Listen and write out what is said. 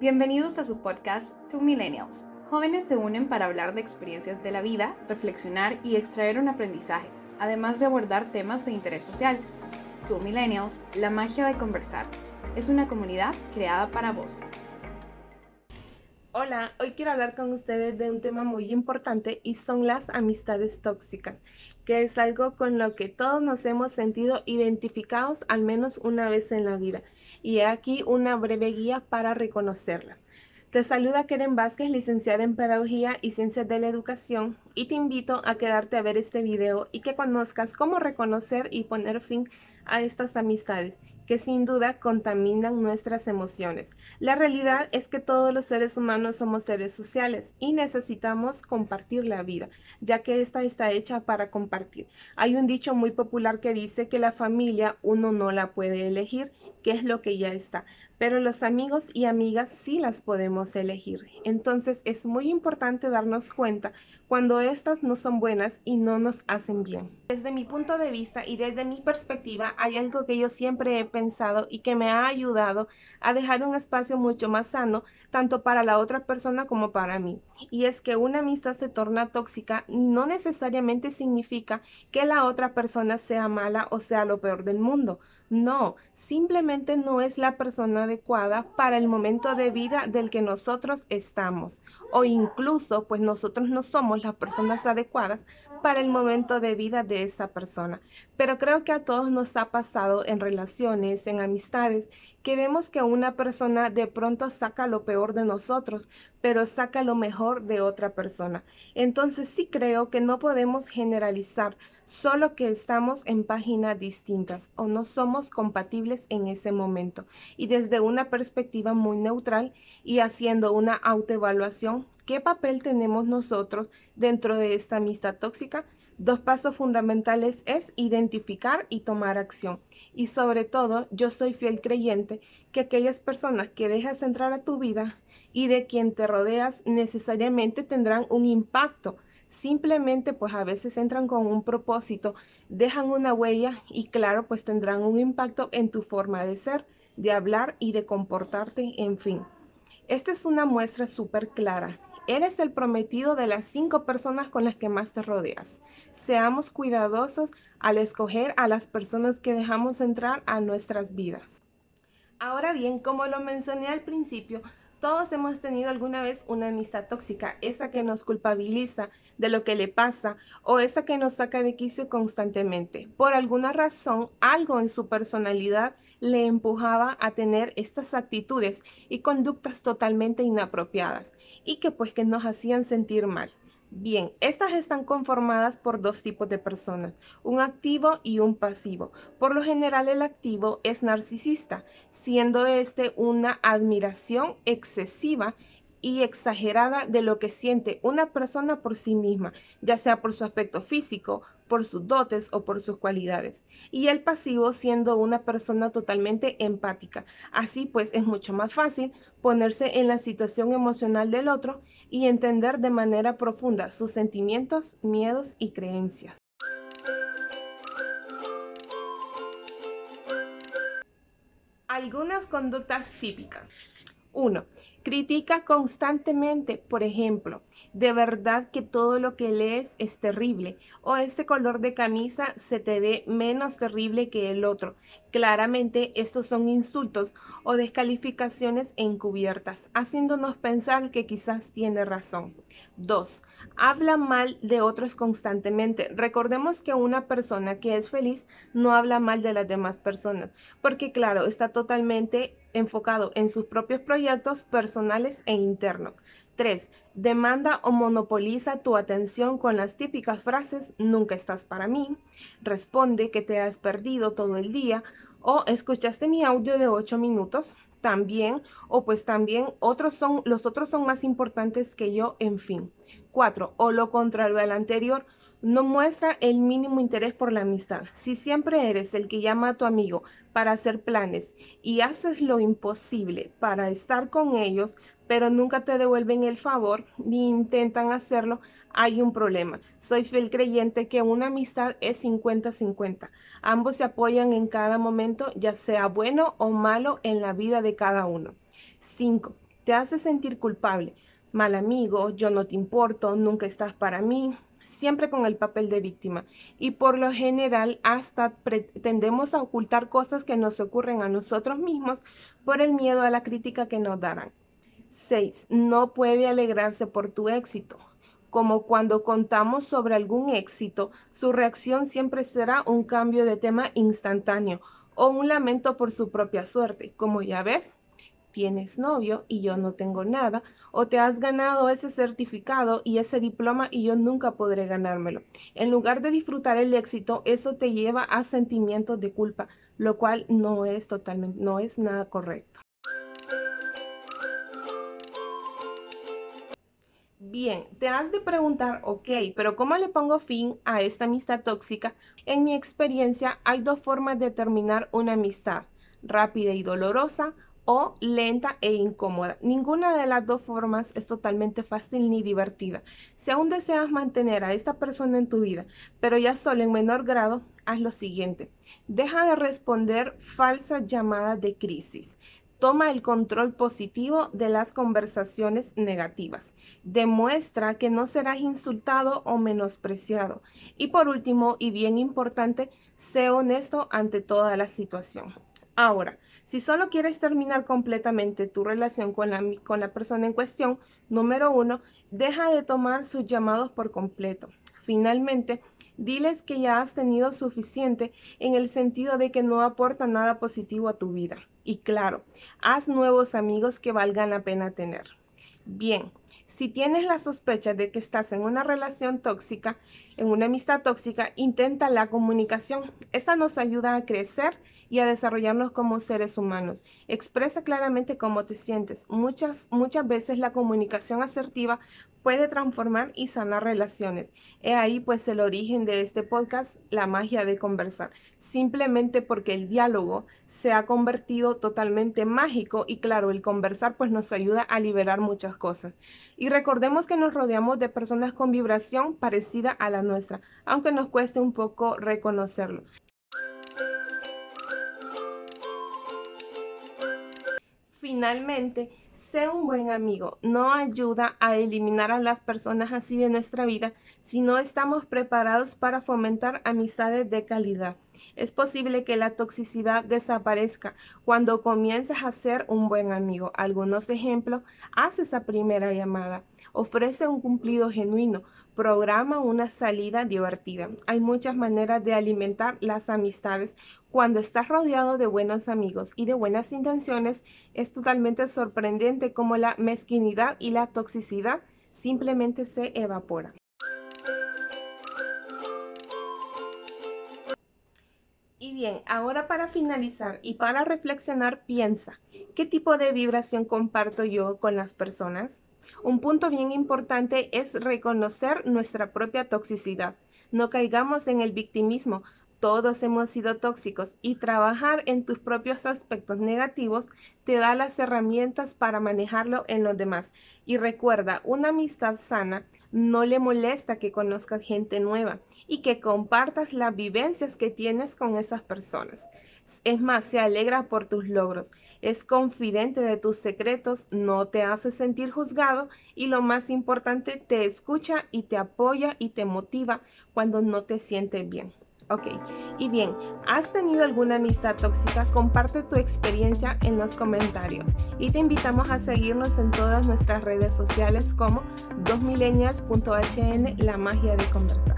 Bienvenidos a su podcast Two Millennials. Jóvenes se unen para hablar de experiencias de la vida, reflexionar y extraer un aprendizaje, además de abordar temas de interés social. Two Millennials, la magia de conversar, es una comunidad creada para vos. Hola, hoy quiero hablar con ustedes de un tema muy importante y son las amistades tóxicas, que es algo con lo que todos nos hemos sentido identificados al menos una vez en la vida. Y he aquí una breve guía para reconocerlas. Te saluda Keren Vázquez, licenciada en Pedagogía y Ciencias de la Educación, y te invito a quedarte a ver este video y que conozcas cómo reconocer y poner fin a estas amistades que sin duda contaminan nuestras emociones. La realidad es que todos los seres humanos somos seres sociales y necesitamos compartir la vida, ya que esta está hecha para compartir. Hay un dicho muy popular que dice que la familia uno no la puede elegir, que es lo que ya está, pero los amigos y amigas sí las podemos elegir. Entonces es muy importante darnos cuenta cuando estas no son buenas y no nos hacen bien. Desde mi punto de vista y desde mi perspectiva hay algo que yo siempre he pensado y que me ha ayudado a dejar un espacio mucho más sano tanto para la otra persona como para mí. Y es que una amistad se torna tóxica no necesariamente significa que la otra persona sea mala o sea lo peor del mundo. No, simplemente no es la persona adecuada para el momento de vida del que nosotros estamos. O incluso, pues nosotros no somos las personas adecuadas para el momento de vida de esa persona. Pero creo que a todos nos ha pasado en relaciones, en amistades, que vemos que una persona de pronto saca lo peor de nosotros, pero saca lo mejor de otra persona. Entonces sí creo que no podemos generalizar, solo que estamos en páginas distintas o no somos compatibles en ese momento. Y desde una perspectiva muy neutral y haciendo una autoevaluación, ¿qué papel tenemos nosotros dentro de esta amistad tóxica? Dos pasos fundamentales es identificar y tomar acción. Y sobre todo, yo soy fiel creyente que aquellas personas que dejas entrar a tu vida y de quien te rodeas necesariamente tendrán un impacto. Simplemente pues a veces entran con un propósito, dejan una huella y claro pues tendrán un impacto en tu forma de ser, de hablar y de comportarte, en fin. Esta es una muestra súper clara. Eres el prometido de las cinco personas con las que más te rodeas seamos cuidadosos al escoger a las personas que dejamos entrar a nuestras vidas. Ahora bien, como lo mencioné al principio, todos hemos tenido alguna vez una amistad tóxica, esa que nos culpabiliza de lo que le pasa o esa que nos saca de quicio constantemente. Por alguna razón, algo en su personalidad le empujaba a tener estas actitudes y conductas totalmente inapropiadas y que pues que nos hacían sentir mal. Bien, estas están conformadas por dos tipos de personas, un activo y un pasivo. Por lo general el activo es narcisista, siendo este una admiración excesiva y exagerada de lo que siente una persona por sí misma, ya sea por su aspecto físico, por sus dotes o por sus cualidades. Y el pasivo siendo una persona totalmente empática. Así pues es mucho más fácil ponerse en la situación emocional del otro y entender de manera profunda sus sentimientos, miedos y creencias. Algunas conductas típicas. 1. Critica constantemente, por ejemplo, de verdad que todo lo que lees es terrible o este color de camisa se te ve menos terrible que el otro. Claramente estos son insultos o descalificaciones encubiertas, haciéndonos pensar que quizás tiene razón. 2. Habla mal de otros constantemente. Recordemos que una persona que es feliz no habla mal de las demás personas, porque claro, está totalmente enfocado en sus propios proyectos personales e internos. 3. Demanda o monopoliza tu atención con las típicas frases nunca estás para mí, responde que te has perdido todo el día o escuchaste mi audio de 8 minutos también o pues también otros son los otros son más importantes que yo, en fin. 4. O lo contrario al anterior, no muestra el mínimo interés por la amistad. Si siempre eres el que llama a tu amigo para hacer planes y haces lo imposible para estar con ellos, pero nunca te devuelven el favor ni intentan hacerlo, hay un problema. Soy fiel creyente que una amistad es 50-50. Ambos se apoyan en cada momento, ya sea bueno o malo en la vida de cada uno. 5. te hace sentir culpable. Mal amigo, yo no te importo, nunca estás para mí, siempre con el papel de víctima. Y por lo general hasta pretendemos ocultar cosas que nos ocurren a nosotros mismos por el miedo a la crítica que nos darán. 6. No puede alegrarse por tu éxito. Como cuando contamos sobre algún éxito, su reacción siempre será un cambio de tema instantáneo o un lamento por su propia suerte. Como ya ves, tienes novio y yo no tengo nada, o te has ganado ese certificado y ese diploma y yo nunca podré ganármelo. En lugar de disfrutar el éxito, eso te lleva a sentimientos de culpa, lo cual no es totalmente, no es nada correcto. Bien, te has de preguntar, ok, pero ¿cómo le pongo fin a esta amistad tóxica? En mi experiencia hay dos formas de terminar una amistad, rápida y dolorosa o lenta e incómoda. Ninguna de las dos formas es totalmente fácil ni divertida. Si aún deseas mantener a esta persona en tu vida, pero ya solo en menor grado, haz lo siguiente. Deja de responder falsas llamadas de crisis. Toma el control positivo de las conversaciones negativas. Demuestra que no serás insultado o menospreciado. Y por último, y bien importante, sé honesto ante toda la situación. Ahora, si solo quieres terminar completamente tu relación con la, con la persona en cuestión, número uno, deja de tomar sus llamados por completo. Finalmente, diles que ya has tenido suficiente en el sentido de que no aporta nada positivo a tu vida. Y claro, haz nuevos amigos que valgan la pena tener. Bien, si tienes la sospecha de que estás en una relación tóxica, en una amistad tóxica, intenta la comunicación. Esta nos ayuda a crecer y a desarrollarnos como seres humanos. Expresa claramente cómo te sientes. Muchas, muchas veces la comunicación asertiva puede transformar y sanar relaciones. He ahí pues el origen de este podcast, la magia de conversar simplemente porque el diálogo se ha convertido totalmente mágico y claro, el conversar pues nos ayuda a liberar muchas cosas. Y recordemos que nos rodeamos de personas con vibración parecida a la nuestra, aunque nos cueste un poco reconocerlo. Finalmente, sé un buen amigo. No ayuda a eliminar a las personas así de nuestra vida si no estamos preparados para fomentar amistades de calidad. Es posible que la toxicidad desaparezca cuando comiences a ser un buen amigo. Algunos ejemplos, haz esa primera llamada, ofrece un cumplido genuino, programa una salida divertida. Hay muchas maneras de alimentar las amistades. Cuando estás rodeado de buenos amigos y de buenas intenciones, es totalmente sorprendente cómo la mezquinidad y la toxicidad simplemente se evaporan. Bien, ahora para finalizar y para reflexionar, piensa, ¿qué tipo de vibración comparto yo con las personas? Un punto bien importante es reconocer nuestra propia toxicidad. No caigamos en el victimismo. Todos hemos sido tóxicos y trabajar en tus propios aspectos negativos te da las herramientas para manejarlo en los demás. Y recuerda, una amistad sana no le molesta que conozcas gente nueva y que compartas las vivencias que tienes con esas personas. Es más, se alegra por tus logros, es confidente de tus secretos, no te hace sentir juzgado y lo más importante, te escucha y te apoya y te motiva cuando no te sientes bien. Ok, y bien, ¿has tenido alguna amistad tóxica? Comparte tu experiencia en los comentarios y te invitamos a seguirnos en todas nuestras redes sociales como 2millennials.hn, la magia de conversar.